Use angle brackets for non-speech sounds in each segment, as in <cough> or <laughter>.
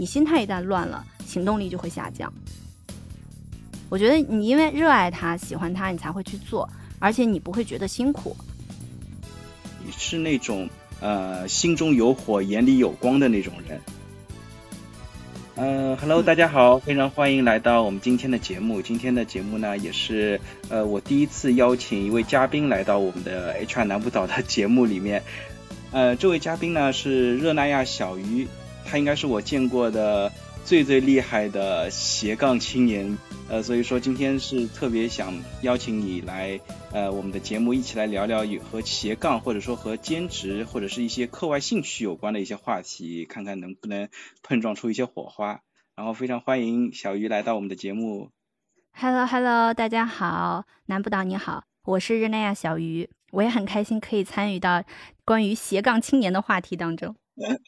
你心态一旦乱了，行动力就会下降。我觉得你因为热爱它、喜欢它，你才会去做，而且你不会觉得辛苦。你是那种呃心中有火、眼里有光的那种人。呃，Hello，大家好，非常欢迎来到我们今天的节目。今天的节目呢，也是呃我第一次邀请一位嘉宾来到我们的 HR 南部岛的节目里面。呃，这位嘉宾呢是热那亚小鱼，他应该是我见过的最最厉害的斜杠青年。呃，所以说今天是特别想邀请你来，呃，我们的节目一起来聊聊与和斜杠或者说和兼职或者是一些课外兴趣有关的一些话题，看看能不能碰撞出一些火花。然后非常欢迎小鱼来到我们的节目。Hello Hello，大家好，南部岛你好，我是日奈亚小鱼，我也很开心可以参与到关于斜杠青年的话题当中。<laughs>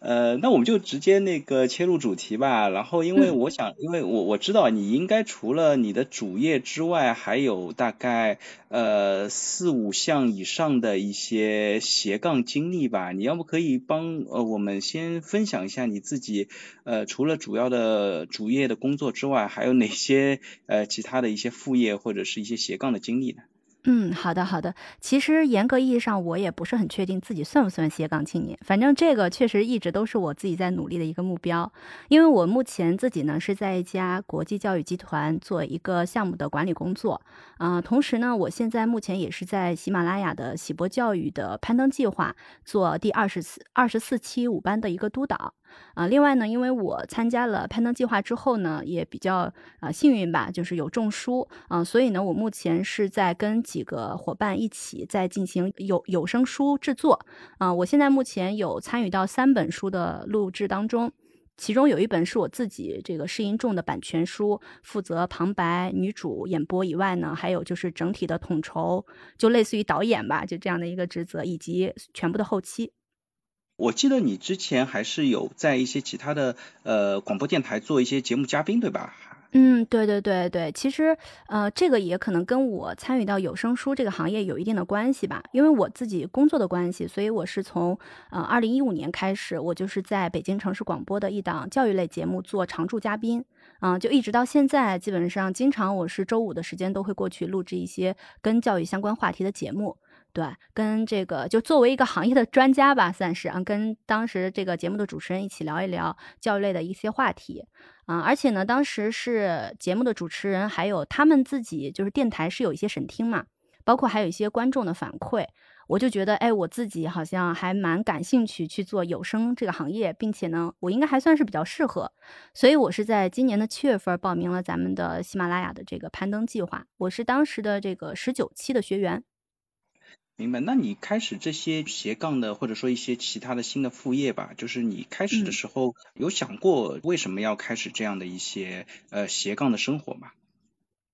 呃，那我们就直接那个切入主题吧。然后，因为我想，因为我我知道你应该除了你的主业之外，还有大概呃四五项以上的一些斜杠经历吧。你要不可以帮呃我们先分享一下你自己呃除了主要的主业的工作之外，还有哪些呃其他的一些副业或者是一些斜杠的经历呢？嗯，好的好的。其实严格意义上，我也不是很确定自己算不算斜杠青年。反正这个确实一直都是我自己在努力的一个目标。因为我目前自己呢是在一家国际教育集团做一个项目的管理工作，啊，同时呢，我现在目前也是在喜马拉雅的喜博教育的攀登计划做第二十四二十四期五班的一个督导。啊，另外呢，因为我参加了攀登计划之后呢，也比较啊幸运吧，就是有证书啊，所以呢，我目前是在跟几个伙伴一起在进行有有声书制作啊。我现在目前有参与到三本书的录制当中，其中有一本是我自己这个试音重的版权书，负责旁白、女主演播以外呢，还有就是整体的统筹，就类似于导演吧，就这样的一个职责，以及全部的后期。我记得你之前还是有在一些其他的呃广播电台做一些节目嘉宾，对吧？嗯，对对对对，其实呃这个也可能跟我参与到有声书这个行业有一定的关系吧，因为我自己工作的关系，所以我是从呃二零一五年开始，我就是在北京城市广播的一档教育类节目做常驻嘉宾，啊，就一直到现在，基本上经常我是周五的时间都会过去录制一些跟教育相关话题的节目。对，跟这个就作为一个行业的专家吧，算是啊，跟当时这个节目的主持人一起聊一聊教育类的一些话题啊。而且呢，当时是节目的主持人，还有他们自己就是电台是有一些审听嘛，包括还有一些观众的反馈，我就觉得，哎，我自己好像还蛮感兴趣去做有声这个行业，并且呢，我应该还算是比较适合，所以我是在今年的七月份报名了咱们的喜马拉雅的这个攀登计划，我是当时的这个十九期的学员。明白，那你开始这些斜杠的，或者说一些其他的新的副业吧，就是你开始的时候有想过为什么要开始这样的一些呃斜杠的生活吗？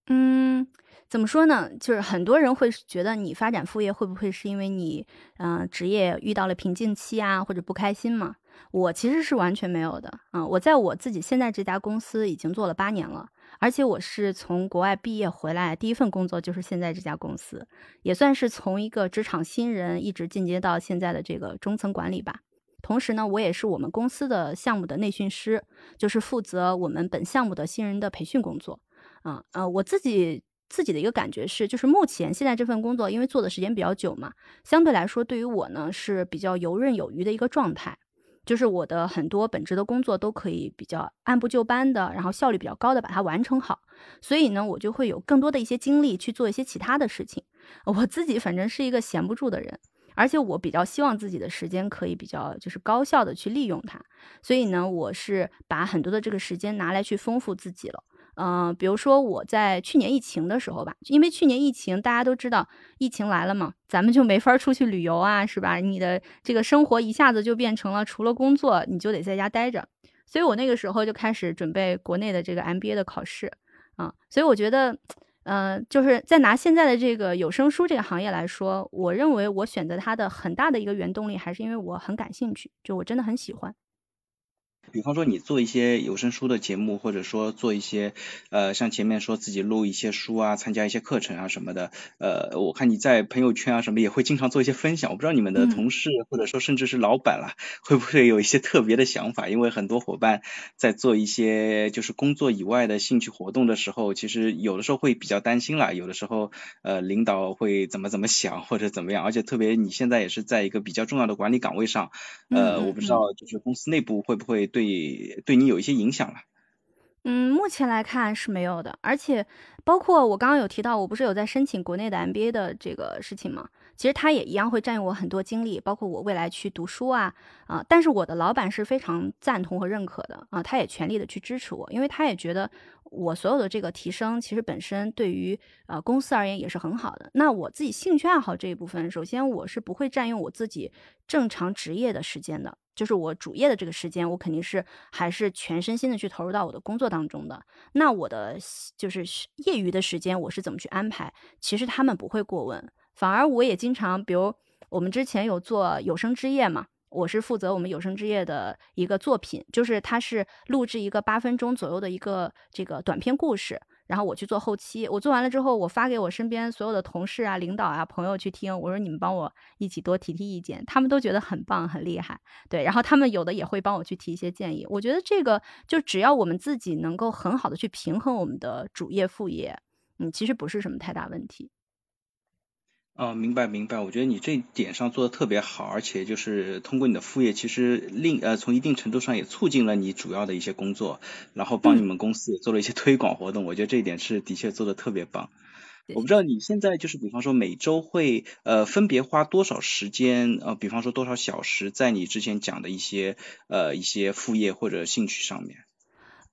嗯，怎么说呢？就是很多人会觉得你发展副业会不会是因为你嗯职业遇到了瓶颈期啊，或者不开心嘛？我其实是完全没有的，嗯，我在我自己现在这家公司已经做了八年了。而且我是从国外毕业回来，第一份工作就是现在这家公司，也算是从一个职场新人一直进阶到现在的这个中层管理吧。同时呢，我也是我们公司的项目的内训师，就是负责我们本项目的新人的培训工作。啊呃，我自己自己的一个感觉是，就是目前现在这份工作，因为做的时间比较久嘛，相对来说对于我呢是比较游刃有余的一个状态。就是我的很多本职的工作都可以比较按部就班的，然后效率比较高的把它完成好，所以呢，我就会有更多的一些精力去做一些其他的事情。我自己反正是一个闲不住的人，而且我比较希望自己的时间可以比较就是高效的去利用它，所以呢，我是把很多的这个时间拿来去丰富自己了。嗯，比如说我在去年疫情的时候吧，因为去年疫情大家都知道，疫情来了嘛，咱们就没法出去旅游啊，是吧？你的这个生活一下子就变成了除了工作，你就得在家待着。所以我那个时候就开始准备国内的这个 MBA 的考试啊。所以我觉得，嗯，就是在拿现在的这个有声书这个行业来说，我认为我选择它的很大的一个原动力还是因为我很感兴趣，就我真的很喜欢。比方说你做一些有声书的节目，或者说做一些呃像前面说自己录一些书啊，参加一些课程啊什么的，呃，我看你在朋友圈啊什么也会经常做一些分享。我不知道你们的同事或者说甚至是老板啦，会不会有一些特别的想法？因为很多伙伴在做一些就是工作以外的兴趣活动的时候，其实有的时候会比较担心啦，有的时候呃领导会怎么怎么想或者怎么样，而且特别你现在也是在一个比较重要的管理岗位上，呃，我不知道就是公司内部会不会对。对，对你有一些影响了。嗯，目前来看是没有的，而且包括我刚刚有提到，我不是有在申请国内的 MBA 的这个事情吗？其实他也一样会占用我很多精力，包括我未来去读书啊啊！但是我的老板是非常赞同和认可的啊，他也全力的去支持我，因为他也觉得我所有的这个提升，其实本身对于呃公司而言也是很好的。那我自己兴趣爱好这一部分，首先我是不会占用我自己正常职业的时间的。就是我主业的这个时间，我肯定是还是全身心的去投入到我的工作当中的。那我的就是业余的时间，我是怎么去安排？其实他们不会过问，反而我也经常，比如我们之前有做有声之夜嘛，我是负责我们有声之夜的一个作品，就是它是录制一个八分钟左右的一个这个短篇故事。然后我去做后期，我做完了之后，我发给我身边所有的同事啊、领导啊、朋友去听。我说你们帮我一起多提提意见，他们都觉得很棒、很厉害。对，然后他们有的也会帮我去提一些建议。我觉得这个就只要我们自己能够很好的去平衡我们的主业副业，嗯，其实不是什么太大问题。哦，明白明白，我觉得你这点上做的特别好，而且就是通过你的副业，其实另呃从一定程度上也促进了你主要的一些工作，然后帮你们公司也做了一些推广活动，我觉得这一点是的确做的特别棒。我不知道你现在就是比方说每周会呃分别花多少时间呃，比方说多少小时在你之前讲的一些呃一些副业或者兴趣上面。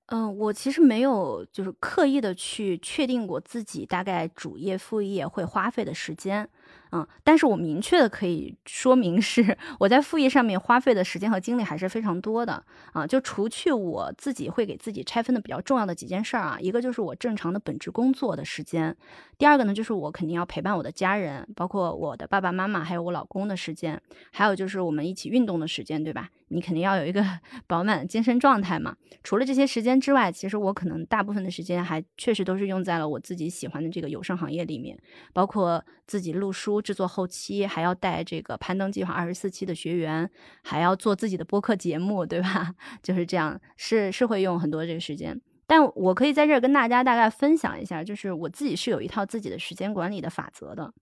嗯，我其实没有就是刻意的去确定过自己大概主业副业会花费的时间。嗯，但是我明确的可以说明是我在副业上面花费的时间和精力还是非常多的啊。就除去我自己会给自己拆分的比较重要的几件事儿啊，一个就是我正常的本职工作的时间，第二个呢就是我肯定要陪伴我的家人，包括我的爸爸妈妈还有我老公的时间，还有就是我们一起运动的时间，对吧？你肯定要有一个 <laughs> 饱满的精神状态嘛。除了这些时间之外，其实我可能大部分的时间还确实都是用在了我自己喜欢的这个有声行业里面，包括自己录书。制作后期还要带这个攀登计划二十四期的学员，还要做自己的播客节目，对吧？<laughs> 就是这样，是是会用很多这个时间。但我可以在这儿跟大家大概分享一下，就是我自己是有一套自己的时间管理的法则的。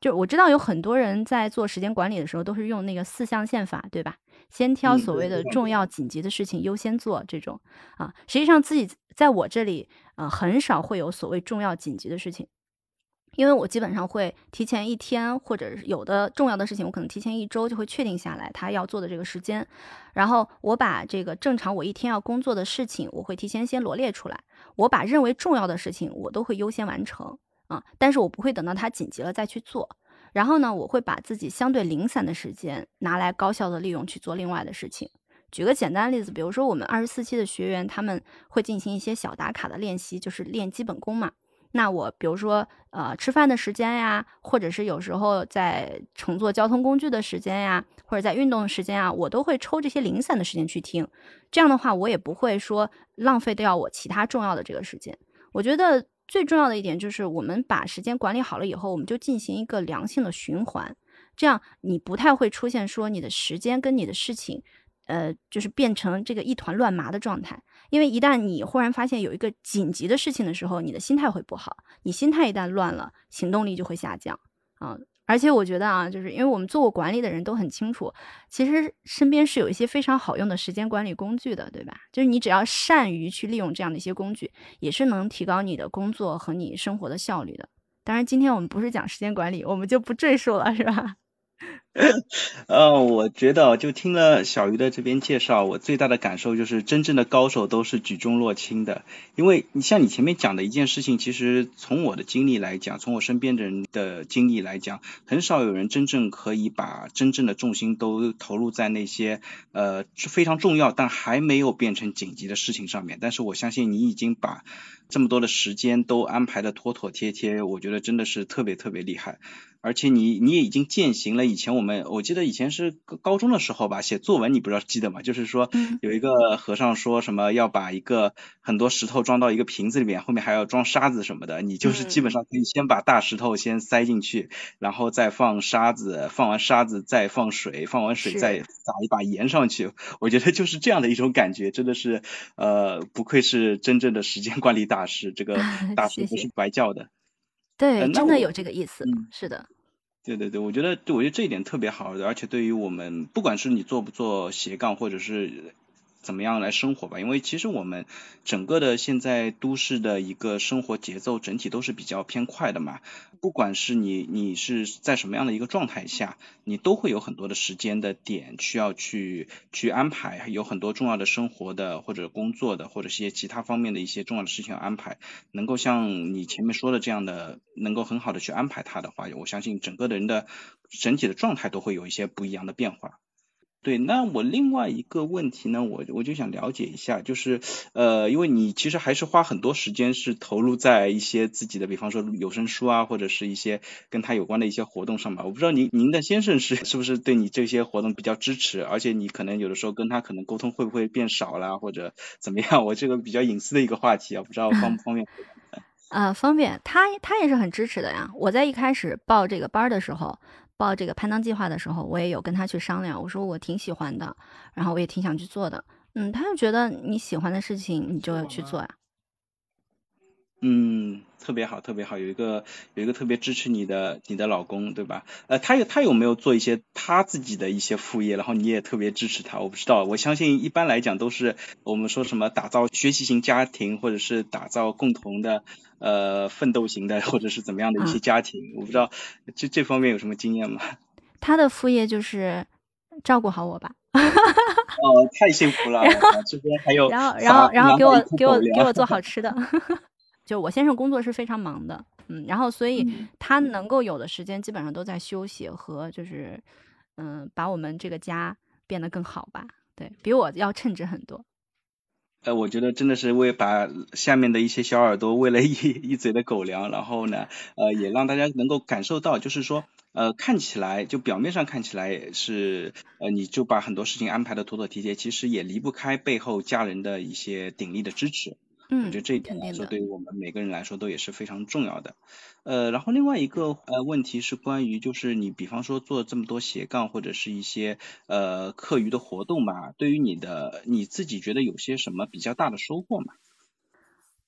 就我知道有很多人在做时间管理的时候都是用那个四象限法，对吧？先挑所谓的重要紧急的事情优先做这种啊。实际上自己在我这里啊，很少会有所谓重要紧急的事情。因为我基本上会提前一天，或者有的重要的事情，我可能提前一周就会确定下来他要做的这个时间，然后我把这个正常我一天要工作的事情，我会提前先罗列出来，我把认为重要的事情我都会优先完成啊，但是我不会等到它紧急了再去做，然后呢，我会把自己相对零散的时间拿来高效的利用去做另外的事情。举个简单的例子，比如说我们二十四期的学员他们会进行一些小打卡的练习，就是练基本功嘛。那我比如说，呃，吃饭的时间呀，或者是有时候在乘坐交通工具的时间呀，或者在运动的时间啊，我都会抽这些零散的时间去听。这样的话，我也不会说浪费掉我其他重要的这个时间。我觉得最重要的一点就是，我们把时间管理好了以后，我们就进行一个良性的循环，这样你不太会出现说你的时间跟你的事情。呃，就是变成这个一团乱麻的状态，因为一旦你忽然发现有一个紧急的事情的时候，你的心态会不好。你心态一旦乱了，行动力就会下降啊。而且我觉得啊，就是因为我们做过管理的人都很清楚，其实身边是有一些非常好用的时间管理工具的，对吧？就是你只要善于去利用这样的一些工具，也是能提高你的工作和你生活的效率的。当然，今天我们不是讲时间管理，我们就不赘述了，是吧？<laughs> 呃，我觉得就听了小鱼的这边介绍，我最大的感受就是真正的高手都是举重若轻的。因为你像你前面讲的一件事情，其实从我的经历来讲，从我身边的人的经历来讲，很少有人真正可以把真正的重心都投入在那些呃非常重要但还没有变成紧急的事情上面。但是我相信你已经把这么多的时间都安排的妥妥帖帖，我觉得真的是特别特别厉害。而且你你也已经践行了以前我。我们我记得以前是高中的时候吧，写作文你不知道记得吗？就是说有一个和尚说什么要把一个很多石头装到一个瓶子里面，后面还要装沙子什么的，你就是基本上可以先把大石头先塞进去，然后再放沙子，放完沙子再放水，放完水再撒一把盐上去。我觉得就是这样的一种感觉，真的是呃不愧是真正的时间管理大师，这个 <laughs> 大师不是白叫的。对，真的有这个意思，嗯是的。对对对，我觉得，我觉得这一点特别好，而且对于我们，不管是你做不做斜杠，或者是。怎么样来生活吧？因为其实我们整个的现在都市的一个生活节奏整体都是比较偏快的嘛。不管是你你是在什么样的一个状态下，你都会有很多的时间的点需要去去安排，有很多重要的生活的或者工作的或者一些其他方面的一些重要的事情安排。能够像你前面说的这样的，能够很好的去安排它的话，我相信整个的人的整体的状态都会有一些不一样的变化。对，那我另外一个问题呢，我我就想了解一下，就是呃，因为你其实还是花很多时间是投入在一些自己的，比方说有声书啊，或者是一些跟他有关的一些活动上吧。我不知道您您的先生是是不是对你这些活动比较支持，而且你可能有的时候跟他可能沟通会不会变少啦，或者怎么样？<laughs> 我这个比较隐私的一个话题啊，不知道方不方便？<laughs> 呃，方便，他他也是很支持的呀。我在一开始报这个班的时候。报这个攀登计划的时候，我也有跟他去商量，我说我挺喜欢的，然后我也挺想去做的。嗯，他就觉得你喜欢的事情，你就要去做呀。嗯，特别好，特别好，有一个有一个特别支持你的你的老公，对吧？呃，他有他有没有做一些他自己的一些副业，然后你也特别支持他？我不知道，我相信一般来讲都是我们说什么打造学习型家庭，或者是打造共同的。呃，奋斗型的或者是怎么样的一些家庭，我不知道这这方面有什么经验吗？他的副业就是照顾好我吧。<laughs> 哦，太幸福了，这边还有，然后然后然后给我给我给我做好吃的。就我先生工作是非常忙的，嗯，然后所以他能够有的时间基本上都在休息和就是嗯，把我们这个家变得更好吧。对比我要称职很多。呃，我觉得真的是为把下面的一些小耳朵喂了一 <laughs> 一嘴的狗粮，然后呢，呃，也让大家能够感受到，就是说，呃，看起来就表面上看起来是，呃，你就把很多事情安排的妥妥帖帖，其实也离不开背后家人的一些鼎力的支持。嗯，我觉得这一点来说，对于我们每个人来说都也是非常重要的。呃，然后另外一个呃问题是关于，就是你比方说做这么多斜杠或者是一些呃课余的活动吧，对于你的你自己觉得有些什么比较大的收获吗？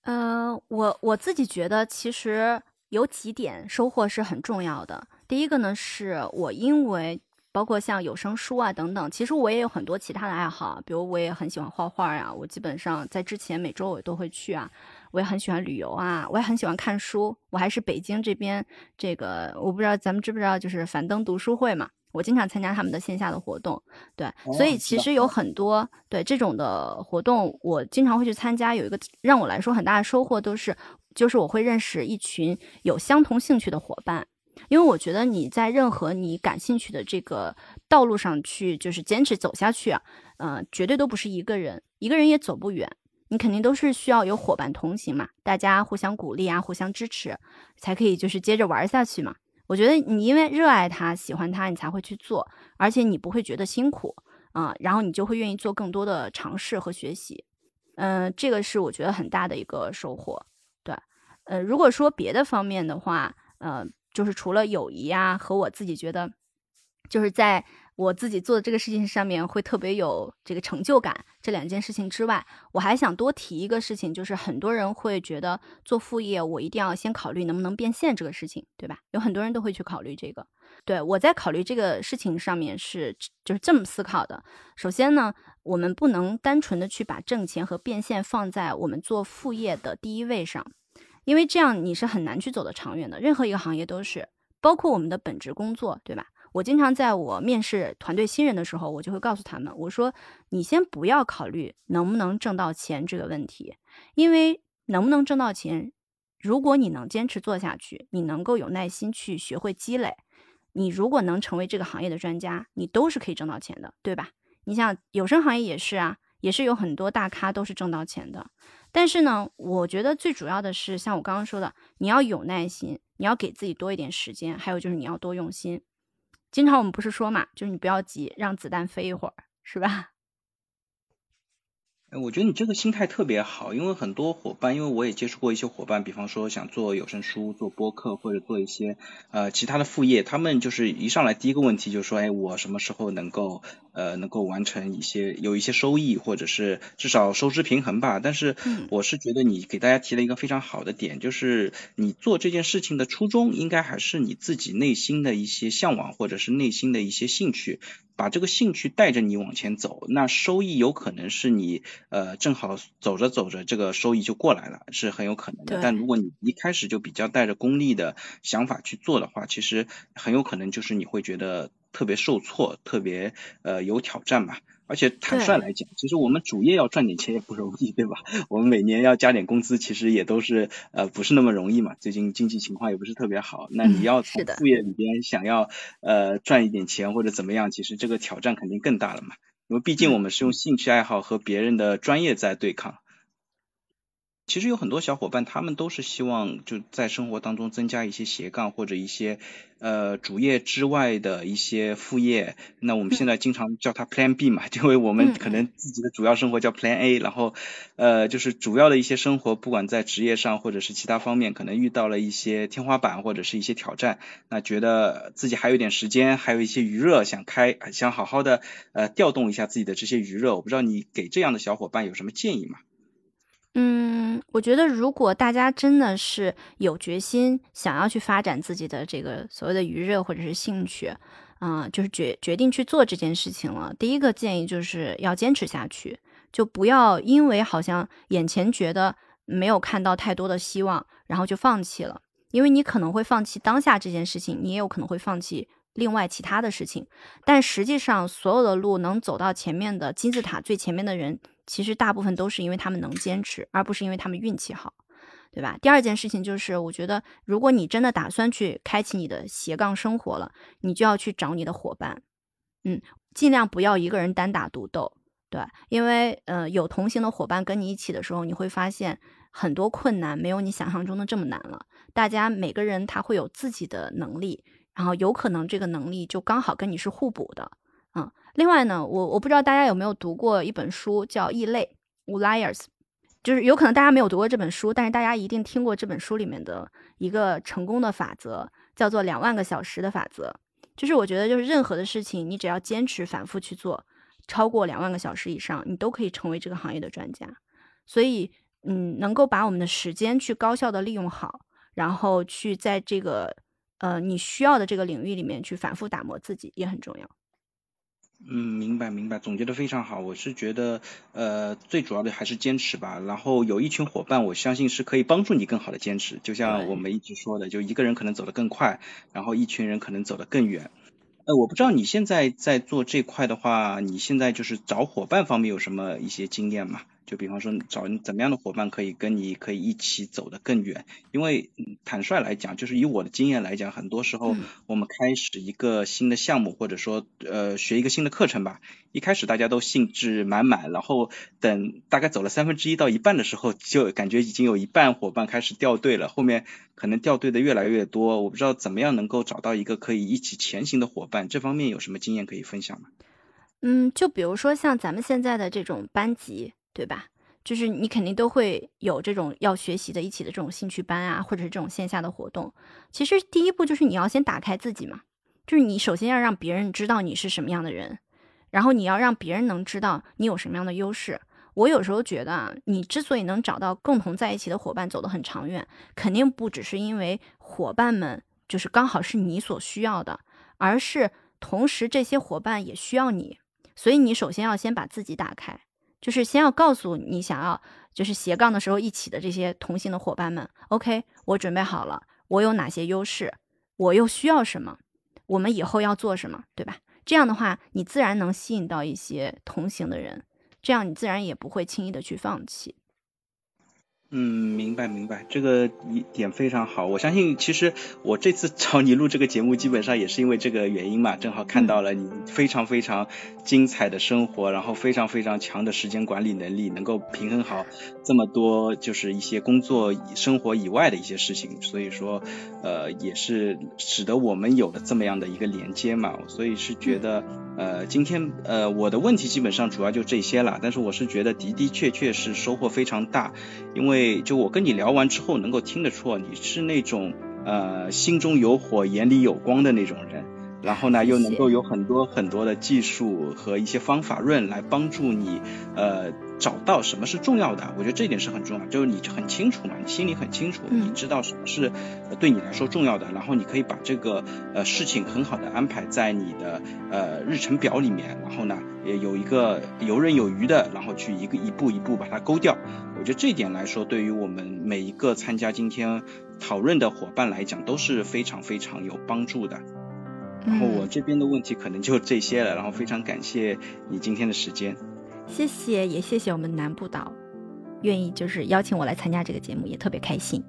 呃，我我自己觉得其实有几点收获是很重要的。第一个呢，是我因为。包括像有声书啊等等，其实我也有很多其他的爱好，比如我也很喜欢画画呀，我基本上在之前每周我都会去啊。我也很喜欢旅游啊，我也很喜欢看书。我还是北京这边这个，我不知道咱们知不知道，就是樊登读书会嘛，我经常参加他们的线下的活动。对，所以其实有很多对这种的活动，我经常会去参加。有一个让我来说很大的收获，都是就是我会认识一群有相同兴趣的伙伴。因为我觉得你在任何你感兴趣的这个道路上去，就是坚持走下去啊，嗯，绝对都不是一个人，一个人也走不远，你肯定都是需要有伙伴同行嘛，大家互相鼓励啊，互相支持，才可以就是接着玩下去嘛。我觉得你因为热爱它、喜欢它，你才会去做，而且你不会觉得辛苦啊，然后你就会愿意做更多的尝试和学习，嗯，这个是我觉得很大的一个收获。对，呃，如果说别的方面的话，呃。就是除了友谊啊，和我自己觉得，就是在我自己做的这个事情上面会特别有这个成就感这两件事情之外，我还想多提一个事情，就是很多人会觉得做副业，我一定要先考虑能不能变现这个事情，对吧？有很多人都会去考虑这个。对我在考虑这个事情上面是就是这么思考的。首先呢，我们不能单纯的去把挣钱和变现放在我们做副业的第一位上。因为这样你是很难去走得长远的，任何一个行业都是，包括我们的本职工作，对吧？我经常在我面试团队新人的时候，我就会告诉他们，我说你先不要考虑能不能挣到钱这个问题，因为能不能挣到钱，如果你能坚持做下去，你能够有耐心去学会积累，你如果能成为这个行业的专家，你都是可以挣到钱的，对吧？你像有声行业也是啊，也是有很多大咖都是挣到钱的。但是呢，我觉得最主要的是，像我刚刚说的，你要有耐心，你要给自己多一点时间，还有就是你要多用心。经常我们不是说嘛，就是你不要急，让子弹飞一会儿，是吧？我觉得你这个心态特别好，因为很多伙伴，因为我也接触过一些伙伴，比方说想做有声书、做播客或者做一些呃其他的副业，他们就是一上来第一个问题就是说，哎，我什么时候能够呃能够完成一些有一些收益，或者是至少收支平衡吧？但是我是觉得你给大家提了一个非常好的点，就是你做这件事情的初衷应该还是你自己内心的一些向往，或者是内心的一些兴趣。把这个兴趣带着你往前走，那收益有可能是你呃正好走着走着这个收益就过来了，是很有可能的。但如果你一开始就比较带着功利的想法去做的话，其实很有可能就是你会觉得特别受挫，特别呃有挑战吧。而且坦率来讲，其实我们主业要赚点钱也不容易，对吧？我们每年要加点工资，其实也都是呃不是那么容易嘛。最近经济情况也不是特别好，那你要从副业里边想要呃赚一点钱或者怎么样，其实这个挑战肯定更大了嘛。因为毕竟我们是用兴趣爱好和别人的专业在对抗。其实有很多小伙伴，他们都是希望就在生活当中增加一些斜杠或者一些呃主业之外的一些副业。那我们现在经常叫它 Plan B 嘛，<laughs> 因为我们可能自己的主要生活叫 Plan A，然后呃就是主要的一些生活，不管在职业上或者是其他方面，可能遇到了一些天花板或者是一些挑战，那觉得自己还有点时间，还有一些余热，想开想好好的呃调动一下自己的这些余热。我不知道你给这样的小伙伴有什么建议吗？嗯，我觉得如果大家真的是有决心想要去发展自己的这个所谓的余热或者是兴趣，啊，就是决决定去做这件事情了。第一个建议就是要坚持下去，就不要因为好像眼前觉得没有看到太多的希望，然后就放弃了。因为你可能会放弃当下这件事情，你也有可能会放弃另外其他的事情。但实际上，所有的路能走到前面的金字塔最前面的人。其实大部分都是因为他们能坚持，而不是因为他们运气好，对吧？第二件事情就是，我觉得如果你真的打算去开启你的斜杠生活了，你就要去找你的伙伴，嗯，尽量不要一个人单打独斗，对，因为呃有同行的伙伴跟你一起的时候，你会发现很多困难没有你想象中的这么难了。大家每个人他会有自己的能力，然后有可能这个能力就刚好跟你是互补的。嗯，另外呢，我我不知道大家有没有读过一本书叫《异类》u liars 就是有可能大家没有读过这本书，但是大家一定听过这本书里面的一个成功的法则，叫做两万个小时的法则。就是我觉得，就是任何的事情，你只要坚持反复去做，超过两万个小时以上，你都可以成为这个行业的专家。所以，嗯，能够把我们的时间去高效的利用好，然后去在这个呃你需要的这个领域里面去反复打磨自己，也很重要。嗯，明白明白，总结的非常好。我是觉得，呃，最主要的还是坚持吧。然后有一群伙伴，我相信是可以帮助你更好的坚持。就像我们一直说的，就一个人可能走得更快，然后一群人可能走得更远。呃，我不知道你现在在做这块的话，你现在就是找伙伴方面有什么一些经验吗？就比方说找怎么样的伙伴可以跟你可以一起走得更远，因为坦率来讲，就是以我的经验来讲，很多时候我们开始一个新的项目，或者说呃学一个新的课程吧，一开始大家都兴致满满，然后等大概走了三分之一到一半的时候，就感觉已经有一半伙伴开始掉队了，后面可能掉队的越来越多，我不知道怎么样能够找到一个可以一起前行的伙伴，这方面有什么经验可以分享吗？嗯，就比如说像咱们现在的这种班级。对吧？就是你肯定都会有这种要学习的一起的这种兴趣班啊，或者是这种线下的活动。其实第一步就是你要先打开自己嘛，就是你首先要让别人知道你是什么样的人，然后你要让别人能知道你有什么样的优势。我有时候觉得啊，你之所以能找到共同在一起的伙伴，走得很长远，肯定不只是因为伙伴们就是刚好是你所需要的，而是同时这些伙伴也需要你。所以你首先要先把自己打开。就是先要告诉你想要就是斜杠的时候一起的这些同行的伙伴们，OK，我准备好了，我有哪些优势，我又需要什么，我们以后要做什么，对吧？这样的话，你自然能吸引到一些同行的人，这样你自然也不会轻易的去放弃。嗯，明白明白，这个一点非常好。我相信，其实我这次找你录这个节目，基本上也是因为这个原因嘛。正好看到了你非常非常精彩的生活，然后非常非常强的时间管理能力，能够平衡好这么多就是一些工作生活以外的一些事情。所以说，呃，也是使得我们有了这么样的一个连接嘛。所以是觉得，呃，今天呃我的问题基本上主要就这些了。但是我是觉得的的确确是收获非常大，因为。就我跟你聊完之后，能够听得出你是那种呃心中有火、眼里有光的那种人，然后呢又能够有很多很多的技术和一些方法论来帮助你呃。找到什么是重要的，我觉得这一点是很重要，就是你很清楚嘛，你心里很清楚，你知道什么是对你来说重要的，然后你可以把这个呃事情很好的安排在你的呃日程表里面，然后呢也有一个游刃有余的，然后去一个一步一步把它勾掉。我觉得这一点来说，对于我们每一个参加今天讨论的伙伴来讲都是非常非常有帮助的。然后我这边的问题可能就这些了，然后非常感谢你今天的时间。谢谢，也谢谢我们南部岛，愿意就是邀请我来参加这个节目，也特别开心。